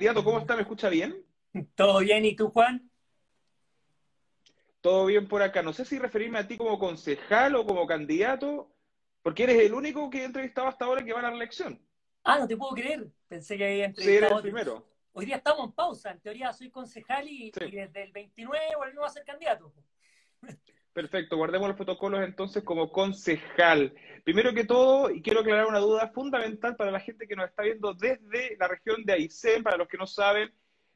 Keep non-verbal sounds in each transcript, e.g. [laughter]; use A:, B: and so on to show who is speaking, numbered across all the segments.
A: candidato, ¿cómo está? ¿Me escucha bien? [laughs]
B: ¿Todo bien? ¿Y tú, Juan?
A: Todo bien por acá. No sé si referirme a ti como concejal o como candidato, porque eres el único que he entrevistado hasta ahora que va a la reelección.
B: Ah, no te puedo creer. Pensé que había
A: Sí, eres el primero.
B: Hoy día estamos en pausa. En teoría soy concejal y, y desde el 29 volvemos a ser candidato. [laughs]
A: Perfecto, guardemos los protocolos entonces como concejal. Primero que todo, y quiero aclarar una duda fundamental para la gente que nos está viendo desde la región de Aysén, para los que no saben,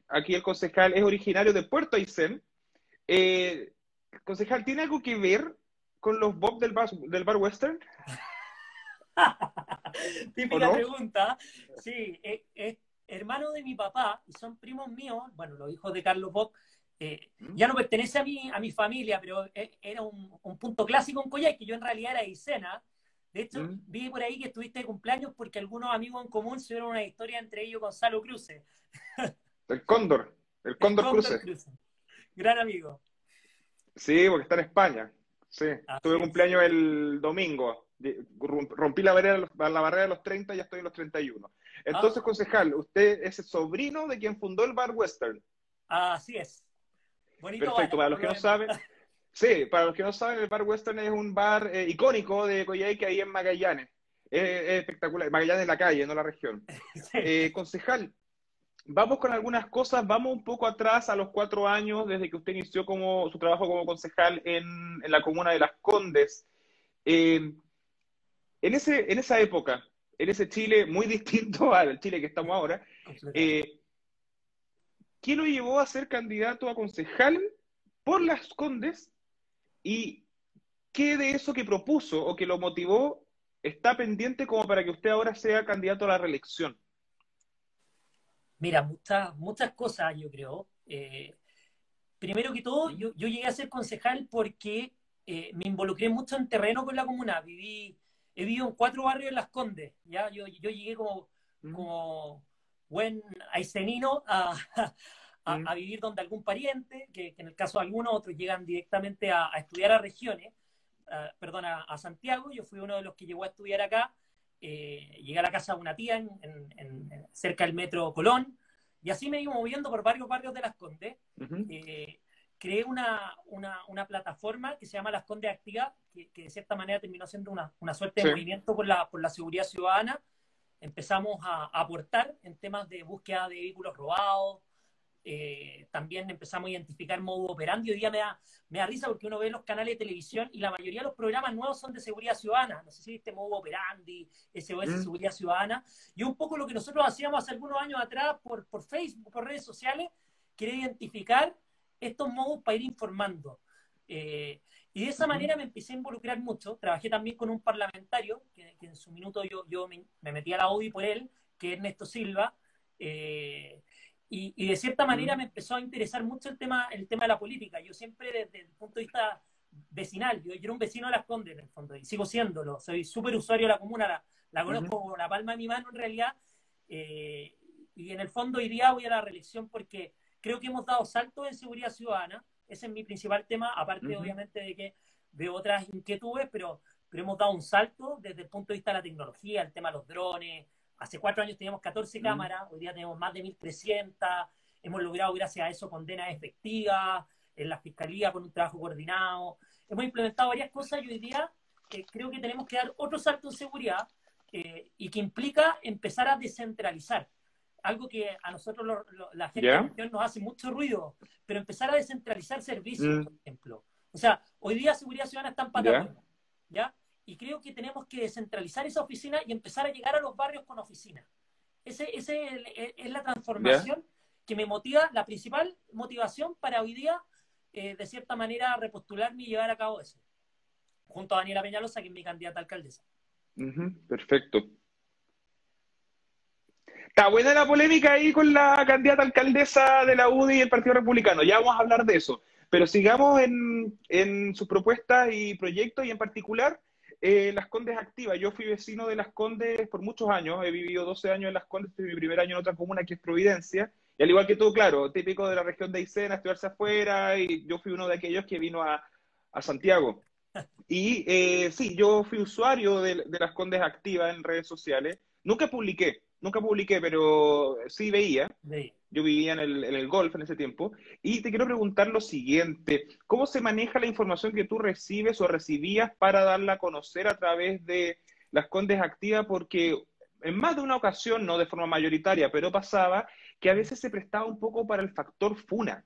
A: aquí el concejal es originario de Puerto Aysén. Eh, concejal, ¿tiene algo que ver con los Bob del bar, del bar Western? [laughs]
B: Típica pregunta. Sí, es, hermano de mi papá y son primos míos, bueno, los hijos de Carlos Bob. Eh, ¿Mm? ya no pertenece a mi, a mi familia, pero e, era un, punto clásico en que yo en realidad era Isena. De hecho, ¿Mm? vi por ahí que estuviste de cumpleaños porque algunos amigos en común se una historia entre ellos Gonzalo Cruce.
A: El Cóndor, el Cóndor, Cruce.
B: Gran amigo.
A: Sí, porque está en España. Sí, tuve cumpleaños el domingo. Rompí la barrera, la barrera de los 30 y ya estoy en los 31. Entonces, ah. concejal, usted es el sobrino de quien fundó el Bar Western.
B: Así es.
A: Perfecto, para los que no saben. [laughs] Sí, para los que no saben, el Bar Western es un bar eh, icónico de Coyhaique ahí en Magallanes. Es, espectacular. Magallanes en la calle, no la región. [laughs] Eh, concejal, vamos con algunas cosas. Vamos un poco atrás a los cuatro años desde que usted inició como, su trabajo como concejal en, la comuna de Las Condes. Eh, en, ese, en esa época, en ese Chile muy [laughs] distinto al Chile que estamos ahora, ¿qué lo llevó a ser candidato a concejal por Las Condes? ¿Y qué de eso que propuso o que lo motivó está pendiente como para que usted ahora sea candidato a la reelección?
B: Mira, muchas, muchas cosas, yo creo. Eh, primero que todo, yo, llegué a ser concejal porque eh, me involucré mucho en terreno con la comuna. Viví, he vivido en cuatro barrios en Las Condes. ¿ya? Yo, yo llegué como, como buen aicenino a, a, vivir donde algún pariente, que, en el caso de algunos otros llegan directamente a, estudiar a regiones, perdón, a, Santiago, yo fui uno de los que llegó a estudiar acá, eh, llegué a la casa de una tía en, cerca del metro Colón, y así me iba moviendo por varios barrios de Las Condes. Eh, creé una, una, plataforma que se llama Las Condes Activa, que, de cierta manera terminó siendo una, una suerte de movimiento por la, por la seguridad ciudadana, empezamos a, aportar en temas de búsqueda de vehículos robados, eh, también empezamos a identificar modo operandi. Hoy día me da, me da risa porque uno ve los canales de televisión y la mayoría de los programas nuevos son de seguridad ciudadana. No sé si viste modo operandi, SOS mm. Seguridad Ciudadana. Y un poco lo que nosotros hacíamos hace algunos años atrás por, por Facebook, por redes sociales, que era identificar estos modos para ir informando. Eh, y de esa manera me empecé a involucrar mucho. Trabajé también con un parlamentario, que, en su minuto yo, yo me, metí a la UDI por él, que es Ernesto Silva. Eh, y, de cierta manera me empezó a interesar mucho el tema, el tema de la política. Yo siempre desde el punto de vista vecinal, yo, era un vecino de Las Condes en el fondo, y sigo siéndolo. Soy súper usuario de la comuna, la, la conozco como la palma de mi mano en realidad. Eh, y en el fondo iría voy a la reelección porque creo que hemos dado saltos en seguridad ciudadana ese es mi principal tema, aparte obviamente de que veo otras inquietudes, pero, pero hemos dado un salto desde el punto de vista de la tecnología, el tema de los drones. Hace cuatro años teníamos 14 cámaras, hoy día tenemos más de 1.300, hemos logrado gracias a eso condenas efectivas en la fiscalía con un trabajo coordinado. Hemos implementado varias cosas y hoy día eh, creo que tenemos que dar otro salto en seguridad eh, y que implica empezar a descentralizar algo que a nosotros la gente nos hace mucho ruido, pero empezar a descentralizar servicios, mm. por ejemplo. O sea, hoy día Seguridad Ciudadana está en Patagonia, ¿ya? Y creo que tenemos que descentralizar esa oficina y empezar a llegar a los barrios con oficinas. Esa ese es la transformación que me motiva, la principal motivación para hoy día, eh, de cierta manera, repostularme y llevar a cabo eso. Junto a Daniela Peñalosa, que es mi candidata a alcaldesa.
A: perfecto. Está buena la polémica ahí con la candidata alcaldesa de la UDI y el Partido Republicano. Ya vamos a hablar de eso. Pero sigamos en, en sus propuestas y proyectos y en particular eh, Las Condes Activa. Yo fui vecino de Las Condes por muchos años. He vivido 12 años en Las Condes. Este mi primer año en otra comuna que es Providencia. Y al igual que tú, claro, típico de la región de Aysena, estudiarse afuera. Y yo fui uno de aquellos que vino a, a Santiago. Y eh, sí, yo fui usuario de, de Las Condes Activa en redes sociales. Nunca publiqué, nunca publiqué, pero sí veía. Yo vivía en el, en el golf en ese tiempo. Y te quiero preguntar lo siguiente, ¿cómo se maneja la información que tú recibes o recibías para darla a conocer a través de las Condes Activas? Porque en más de una ocasión, no de forma mayoritaria, pero pasaba que a veces se prestaba un poco para el factor FUNA.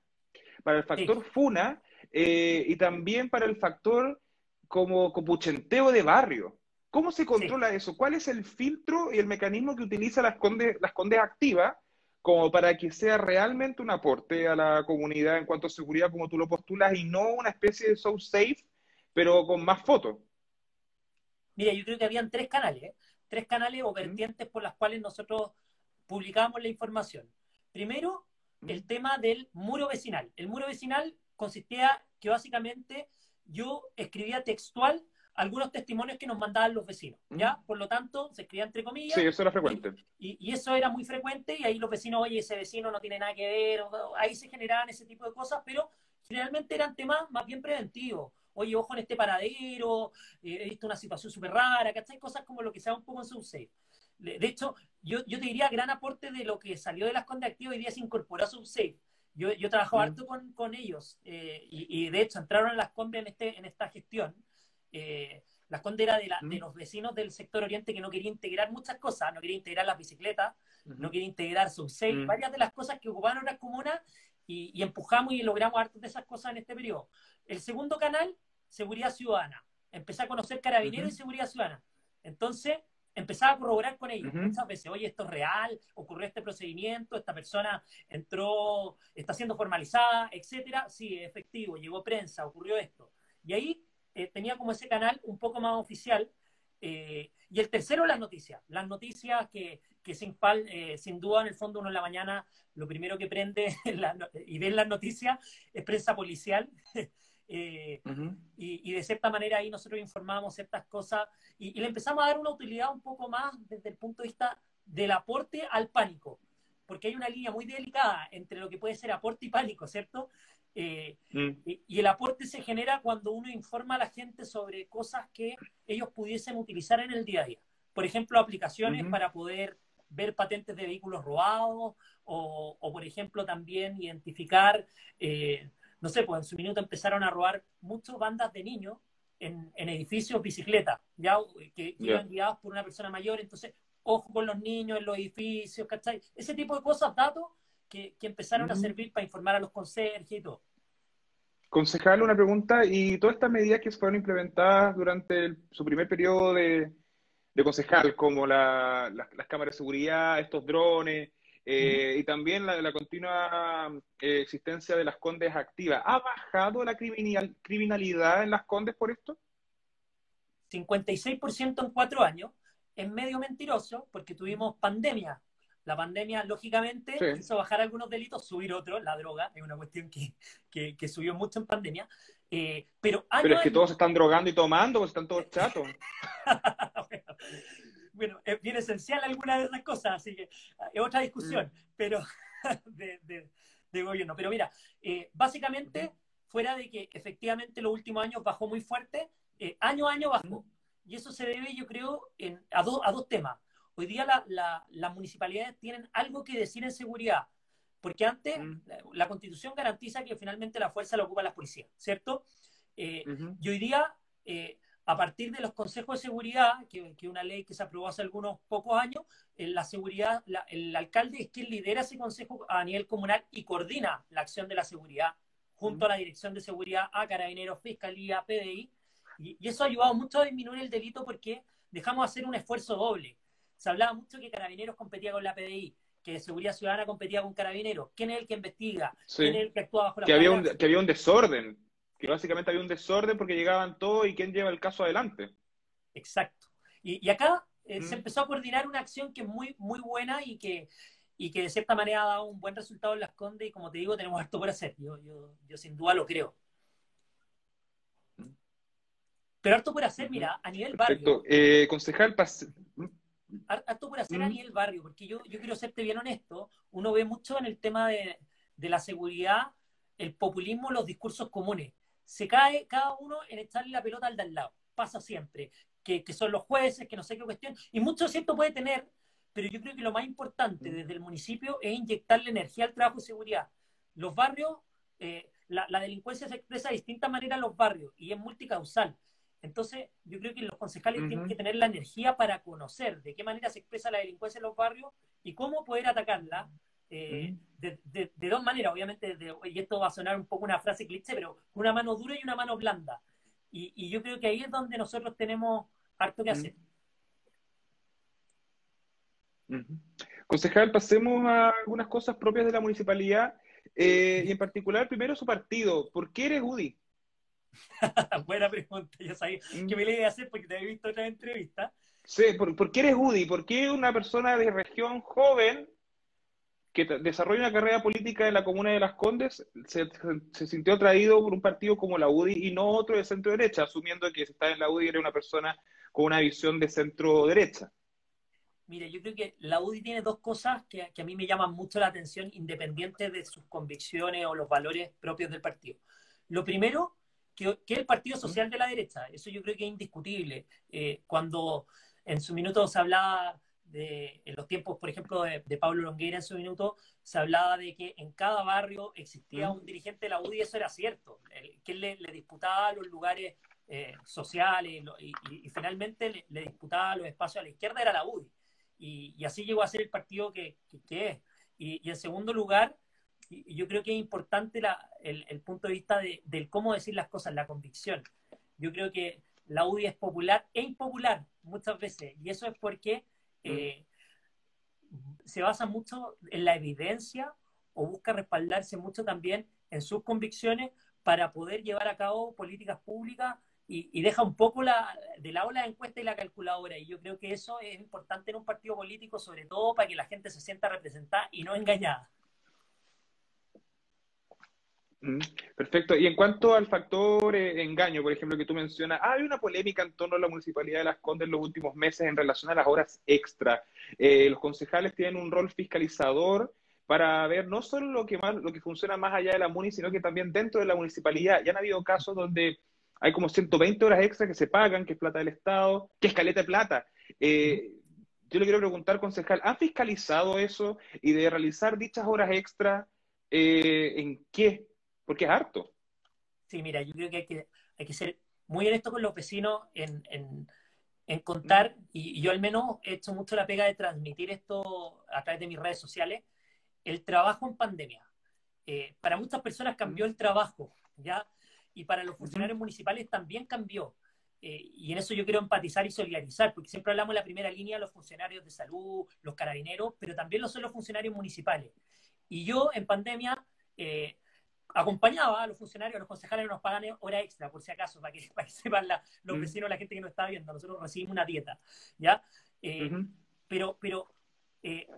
A: Para el factor FUNA eh, y también para el factor como copuchenteo de barrio. ¿Cómo se controla eso? ¿Cuál es el filtro y el mecanismo que utiliza las Condes, las condes activas como para que sea realmente un aporte a la comunidad en cuanto a seguridad como tú lo postulas y no una especie de so safe, pero con más fotos?
B: Mira, yo creo que habían tres canales, ¿eh? tres canales o vertientes por las cuales nosotros publicamos la información. Primero, el tema del muro vecinal. El muro vecinal consistía que básicamente yo escribía textual algunos testimonios que nos mandaban los vecinos, ¿ya? Por lo tanto, se escribía entre comillas.
A: Sí, eso era frecuente.
B: Y, eso era muy frecuente y ahí los vecinos, oye, ese vecino no tiene nada que ver, ahí se generaban ese tipo de cosas, pero generalmente eran temas más bien preventivos. Oye, ojo en este paradero, eh, he visto una situación súper rara, ¿cachai? Cosas como lo que sea un poco en su safe. De hecho, yo, yo te diría, gran aporte de lo que salió de las Conde Activas hoy día se incorporó a SubSafe. Yo, yo trabajo mm. harto con, con ellos eh, y, y, de hecho entraron a las Conde en, este, en esta gestión eh, la condera de, de, los vecinos del sector oriente que no quería integrar muchas cosas, no quería integrar las bicicletas, no quería integrar sus seis, varias de las cosas que ocuparon las comunas y, y, empujamos y logramos hartas de esas cosas en este periodo. El segundo canal, seguridad ciudadana. Empecé a conocer carabineros y seguridad ciudadana. Entonces, empezaba a corroborar con ellos muchas veces, oye, esto es real, ocurrió este procedimiento, esta persona entró, está siendo formalizada, etcétera. Sí, efectivo, llegó prensa, ocurrió esto. Y ahí eh, tenía como ese canal un poco más oficial. Eh, y el tercero, las noticias. Las noticias que, que sin, eh, sin duda, en el fondo, uno en la mañana, lo primero que prende [laughs] y ve las noticias es prensa policial. [laughs] y, y, de cierta manera ahí nosotros informamos ciertas cosas y, y, le empezamos a dar una utilidad un poco más desde el punto de vista del aporte al pánico, porque hay una línea muy delicada entre lo que puede ser aporte y pánico, ¿cierto? Eh, mm. y, el aporte se genera cuando uno informa a la gente sobre cosas que ellos pudiesen utilizar en el día a día. Por ejemplo, aplicaciones para poder ver patentes de vehículos robados o, por ejemplo, también identificar, eh, no sé, pues en su minuto empezaron a robar muchas bandas de niños en, edificios bicicletas, ya que iban guiados por una persona mayor, entonces, ojo con los niños en los edificios, ¿cachai? Ese tipo de cosas, datos que, empezaron a servir para informar a los conserjes y todo.
A: Concejal, una pregunta, y todas estas medidas que fueron implementadas durante su primer periodo de, concejal, como las cámaras de seguridad, estos drones, eh, y también la, continua eh, existencia de las condes activas, ¿ha bajado la criminalidad en las condes por esto?
B: 56% en cuatro años, es medio mentiroso porque tuvimos pandemia la pandemia, lógicamente, hizo bajar algunos delitos, subir otros, la droga, es una cuestión que, que, subió mucho en pandemia. Eh, pero,
A: pero es que todos están drogando y tomando, pues están todos chatos. [laughs]
B: bueno, es bien esencial alguna de esas cosas, así que es otra discusión, mm. pero [laughs] de, de, gobierno. Pero mira, eh, básicamente, fuera de que efectivamente los últimos años bajó muy fuerte, eh, año a año bajó. Y eso se debe, yo creo, en, a, a dos temas. Hoy día las municipalidades tienen algo que decir en seguridad, porque antes mm. la, constitución garantiza que finalmente la fuerza la ocupa la policía, ¿cierto? Eh, y hoy día, eh, a partir de los consejos de seguridad, que es una ley que se aprobó hace algunos pocos años, eh, la seguridad, el alcalde es quien lidera ese consejo a nivel comunal y coordina la acción de la seguridad junto a la Dirección de Seguridad, a Carabineros, Fiscalía, PDI, y, y eso ha ayudado mucho a disminuir el delito porque dejamos hacer un esfuerzo doble se hablaba mucho que Carabineros competía con la PDI, que Seguridad Ciudadana competía con Carabineros. ¿Quién es el que investiga? ¿Quién es el que actúa bajo la
A: que había, un, que había un desorden, que básicamente había un desorden porque llegaban todos y quién lleva el caso adelante.
B: Exacto. Y, acá eh, se mm. empezó a coordinar una acción que es muy, muy buena y que, y que de cierta manera ha dado un buen resultado en Las Condes y como te digo, tenemos harto por hacer. Yo, yo, yo sin duda lo creo. Pero harto por hacer, mira, a nivel barrio.
A: Eh, concejal,
B: harto por hacer a mm. nivel barrio, porque yo, yo quiero serte bien honesto, uno ve mucho en el tema de, de la seguridad, el populismo, los discursos comunes. Se cae cada uno en echarle la pelota al de al lado. Pasa siempre. Que, que son los jueces, que no sé qué cuestión. Y mucho cierto puede tener, pero yo creo que lo más importante desde el municipio es inyectarle energía al trabajo de seguridad. Los barrios, eh, la, delincuencia se expresa de distintas maneras en los barrios y es multicausal. Entonces, yo creo que los concejales tienen que tener la energía para conocer de qué manera se expresa la delincuencia en los barrios y cómo poder atacarla eh, de, dos maneras, obviamente, y esto va a sonar un poco una frase cliché, pero una mano dura y una mano blanda. Y, yo creo que ahí es donde nosotros tenemos harto que hacer.
A: Concejal, pasemos a algunas cosas propias de la municipalidad eh, y en particular, primero su partido. ¿Por qué eres UDI? [laughs]
B: Buena pregunta, yo sabía que me la iba a hacer porque te había visto otra entrevista.
A: Sí, ¿por, qué eres UDI? ¿Por qué una persona de región joven que desarrolla una carrera política en la comuna de Las Condes se, sintió atraído por un partido como la UDI y no otro de centro derecha, asumiendo que si está en la UDI era una persona con una visión de centro derecha?
B: Mire, yo creo que la UDI tiene dos cosas que, a mí me llaman mucho la atención, independientes de sus convicciones o los valores propios del partido. Lo primero, que, es el Partido Social de la Derecha. Eso yo creo que es indiscutible. Eh, cuando en su minuto se hablaba de, en los tiempos, por ejemplo, de, Pablo Longueira en su minuto, se hablaba de que en cada barrio existía un dirigente de la UDI, y eso era cierto, que él le, disputaba los lugares eh, sociales y, finalmente le, disputaba los espacios a la izquierda, era la UDI y, así llegó a ser el partido que, es. Y, en segundo lugar, yo creo que es importante el, punto de vista de, del cómo decir las cosas, la convicción. Yo creo que la UDI es popular e impopular muchas veces, y eso es porque eh, se basa mucho en la evidencia o busca respaldarse mucho también en sus convicciones para poder llevar a cabo políticas públicas y, deja un poco la, de lado la encuesta y la calculadora. Y yo creo que eso es importante en un partido político, sobre todo para que la gente se sienta representada y no engañada.
A: Mm, perfecto. Y en cuanto al factor eh, engaño, por ejemplo, que tú mencionas, hay una polémica en torno a la Municipalidad de Las Condes en los últimos meses en relación a las horas extra. Eh, los concejales tienen un rol fiscalizador para ver no solo lo que, más, lo que funciona más allá de la municipalidad, sino que también dentro de la municipalidad. Ya han habido casos donde hay como 120 horas extra que se pagan, que es plata del Estado, que es caleta de plata. Eh, yo le quiero preguntar, concejal, ¿han fiscalizado eso y de realizar dichas horas extra, en qué? Porque es harto.
B: Sí, mira, yo creo que hay que, hay que ser muy honesto con los vecinos en, en, contar, y, yo al menos he hecho mucho la pega de transmitir esto a través de mis redes sociales, el trabajo en pandemia. Eh, para muchas personas cambió el trabajo, ¿ya? y para los funcionarios municipales también cambió. Eh, y en eso yo quiero empatizar y solidarizar, porque siempre hablamos de la primera línea los funcionarios de salud, los carabineros, pero también lo son los funcionarios municipales. Y yo en pandemia eh, acompañaba a los funcionarios, a los concejales nos pagan hora extra, por si acaso, para que, [laughs] para que sepan los mm. vecinos, la gente que nos está viendo. Nosotros recibimos una dieta, ¿ya? Eh, pero, pero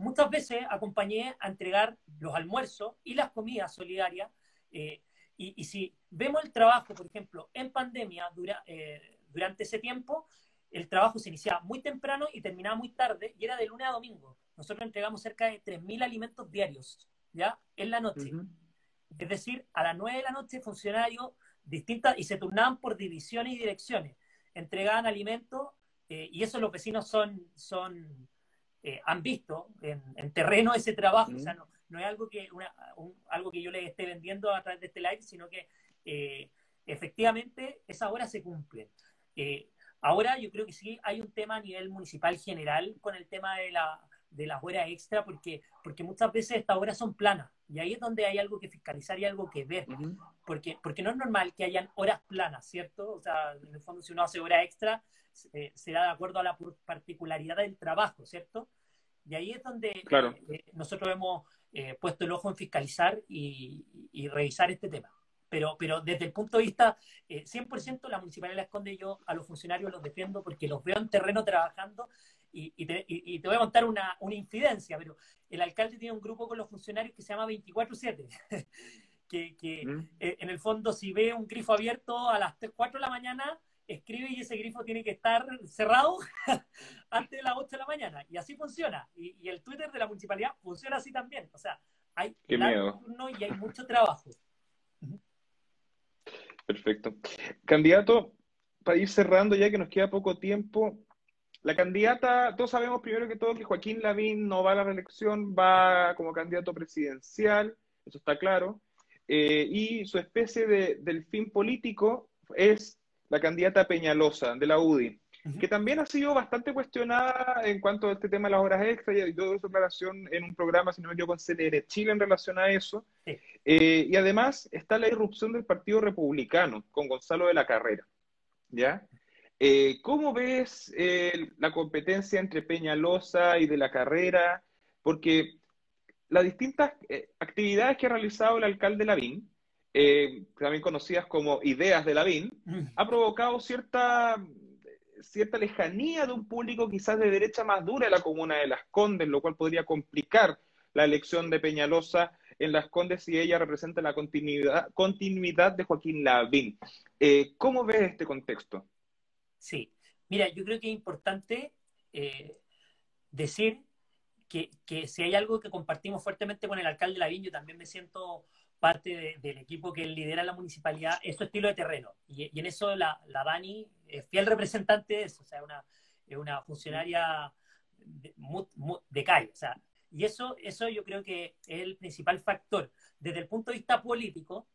B: muchas veces acompañé a entregar los almuerzos y las comidas solidarias y, si vemos el trabajo, por ejemplo, en pandemia, eh, durante ese tiempo, el trabajo se iniciaba muy temprano y terminaba muy tarde, y era de lunes a domingo. Nosotros entregamos cerca de 3.000 alimentos diarios, ¿ya? En la noche. Es decir, a las 9 de la noche, funcionarios distintas, y se turnaban por divisiones y direcciones. Entregaban alimentos, eh, y eso los vecinos son, son eh, han visto en, terreno ese trabajo. O sea, no, no es algo que, algo que yo les esté vendiendo a través de este live, sino que eh, efectivamente esas horas se cumplen. Eh, ahora yo creo que sí hay un tema a nivel municipal general con el tema de, la, de las horas extra, porque, porque muchas veces estas horas son planas y ahí es donde hay algo que fiscalizar y algo que ver, porque, porque no es normal que hayan horas planas, ¿cierto? O sea, en el fondo si uno hace hora extra, eh, será de acuerdo a la particularidad del trabajo, ¿cierto? Y ahí es donde nosotros hemos eh, puesto el ojo en fiscalizar y, revisar este tema. Pero, pero desde el punto de vista, 100% eh, la Municipalidad La Esconde, yo a los funcionarios los defiendo porque los veo en terreno trabajando y, te, voy a contar una, una, infidencia, pero el alcalde tiene un grupo con los funcionarios que se llama 24-7. [laughs] que, que mm. eh, en el fondo, si ve un grifo abierto a las 4 de la mañana, escribe y ese grifo tiene que estar cerrado [laughs] antes de las 8 de la mañana. Y así funciona. Y, el Twitter de la municipalidad funciona así también. O sea, hay turno y hay mucho trabajo.
A: Perfecto. Candidato, para ir cerrando ya que nos queda poco tiempo, la candidata, todos sabemos primero que todo que Joaquín Lavín no va a la reelección, va como candidato presidencial, eso está claro, eh, y su especie de delfín político es la candidata Peñalosa de la UDI, que también ha sido bastante cuestionada en cuanto a este tema de las horas extras y todo su relación en un programa, si no me equivoco, con CNR Chile en relación a eso. Eh, y además está la irrupción del Partido Republicano con Gonzalo de la Carrera. ¿Ya? Eh, ¿Cómo ves eh, la competencia entre Peñalosa y de la carrera? Porque las distintas eh, actividades que ha realizado el alcalde Lavín, también conocidas como ideas de Lavín, mm. ha provocado cierta, cierta lejanía de un público quizás de derecha más dura de la comuna de Las Condes, lo cual podría complicar la elección de Peñalosa en Las Condes si ella representa la continuidad, continuidad de Joaquín Lavín. ¿Cómo ves este contexto?
B: Sí, mira, yo creo que es importante eh, decir que, si hay algo que compartimos fuertemente con el alcalde Lavín, yo también me siento parte del equipo que lidera la municipalidad, es su estilo de terreno. Y, en eso la, Dani es fiel representante de eso, o sea, una, es una funcionaria de, calle. O sea, y eso, eso yo creo que es el principal factor. Desde el punto de vista político,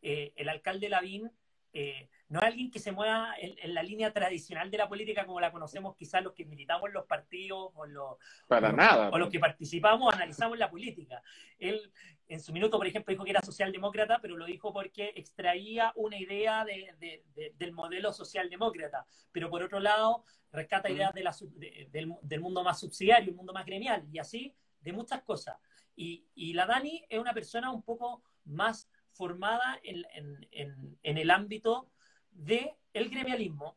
B: eh, el alcalde Lavín eh, no es alguien que se mueva en, la línea tradicional de la política como la conocemos quizás los que militamos en los partidos o los,
A: Para nada,
B: o los que participamos, analizamos la política. Él en su minuto, por ejemplo, dijo que era socialdemócrata, pero lo dijo porque extraía una idea del modelo socialdemócrata. Pero por otro lado, rescata ideas del, del, mundo más subsidiario, el mundo más gremial, y así de muchas cosas. Y, y la Dani es una persona un poco más formada en, el ámbito del el gremialismo.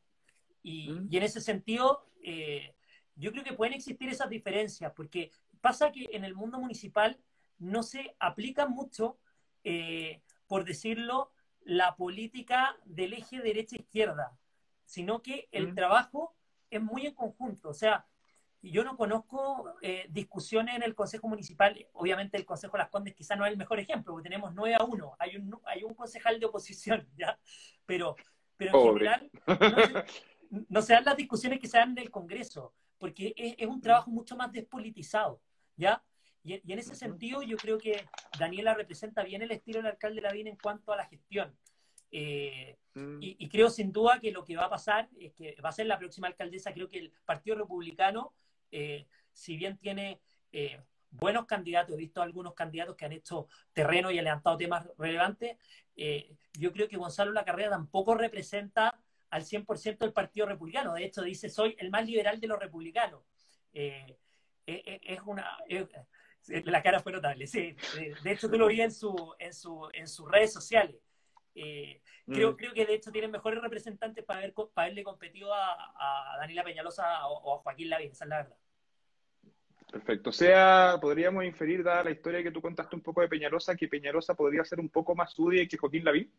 B: Y, mm. en ese sentido, eh, yo creo que pueden existir esas diferencias, porque pasa que en el mundo municipal no se aplica mucho, eh, por decirlo, la política del eje derecha-izquierda, sino que el mm. trabajo es muy en conjunto. O sea, yo no conozco eh, discusiones en el Consejo Municipal. Obviamente el Consejo de las Condes quizá no es el mejor ejemplo, porque tenemos 9 a 1. Hay un, hay un concejal de oposición, [laughs] ¿ya? Pero, pero en general no se, dan las discusiones que se dan en el Congreso, porque es, un trabajo mucho más despolitizado, ¿ya? Y, en ese sentido yo creo que Daniela representa bien el estilo del alcalde Lavín en cuanto a la gestión. Eh, mm. y, y, creo sin duda que lo que va a pasar es que va a ser la próxima alcaldesa, creo que el Partido Republicano eh, si bien tiene eh, buenos candidatos, he visto algunos candidatos que han hecho terreno y han levantado temas relevantes, eh, yo creo que Gonzalo La Carrera tampoco representa al 100% el Partido Republicano. De hecho, dice, soy el más liberal de los republicanos. es una... la cara fue notable, sí. De hecho, tú lo vi en, su, en, su, en sus redes sociales. creo, mm. creo que de hecho tienen mejores representantes para, haber, para haberle competido a, a Daniela Peñalosa o, a Joaquín Lavín, esa es la verdad.
A: Perfecto. O sea, podríamos inferir, dada la historia que tú contaste un poco de Peñarosa, que Peñarosa podría ser un poco más UDI que Joaquín Lavín.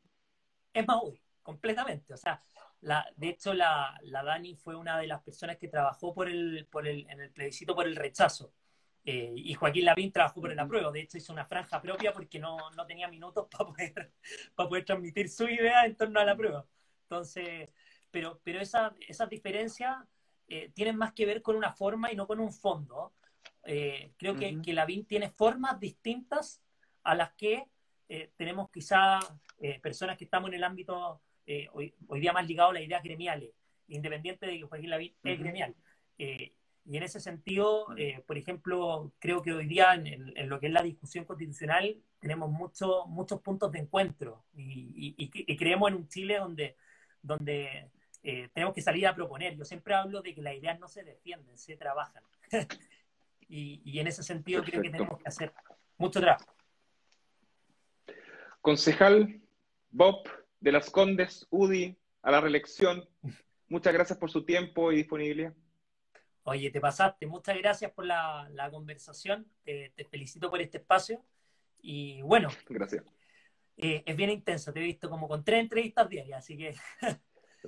B: Es más UDI, completamente. O sea, la, de hecho, la, la, Dani fue una de las personas que trabajó por el, por el, en el plebiscito por el rechazo. Eh, y Joaquín Lavín trabajó por el apruebo. De hecho, hizo una franja propia porque no, no tenía minutos para poder, [laughs] para poder transmitir su idea en torno a la prueba. Entonces, pero, pero esa, esas diferencias eh, tienen más que ver con una forma y no con un fondo. Eh, creo que, que Lavín tiene formas distintas a las que eh, tenemos quizá eh, personas que estamos en el ámbito hoy, día más ligado a las ideas gremiales, independiente de que Joaquín Lavín es gremial. y en ese sentido, por ejemplo, creo que hoy día en, lo que es la discusión constitucional tenemos muchos muchos puntos de encuentro y, y, creemos en un Chile donde, donde tenemos que salir a proponer. Yo siempre hablo de que las ideas no se defienden, se trabajan. [laughs] y, en ese sentido creo que tenemos que hacer mucho trabajo.
A: Concejal Bob de las Condes, UDI, a la reelección. Muchas gracias por su tiempo y disponibilidad.
B: Oye, te pasaste. Muchas gracias por la, conversación. Te, felicito por este espacio. Y bueno.
A: Gracias.
B: Eh, es bien intenso. Te he visto como con tres entrevistas diarias, así que.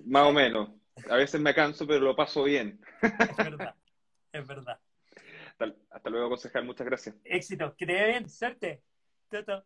A: Más o menos. A veces me canso, pero lo paso bien. [laughs]
B: Es verdad. Es verdad.
A: Hasta, luego, concejal. Muchas gracias.
B: Éxito. Que te bien. Suerte. Chao,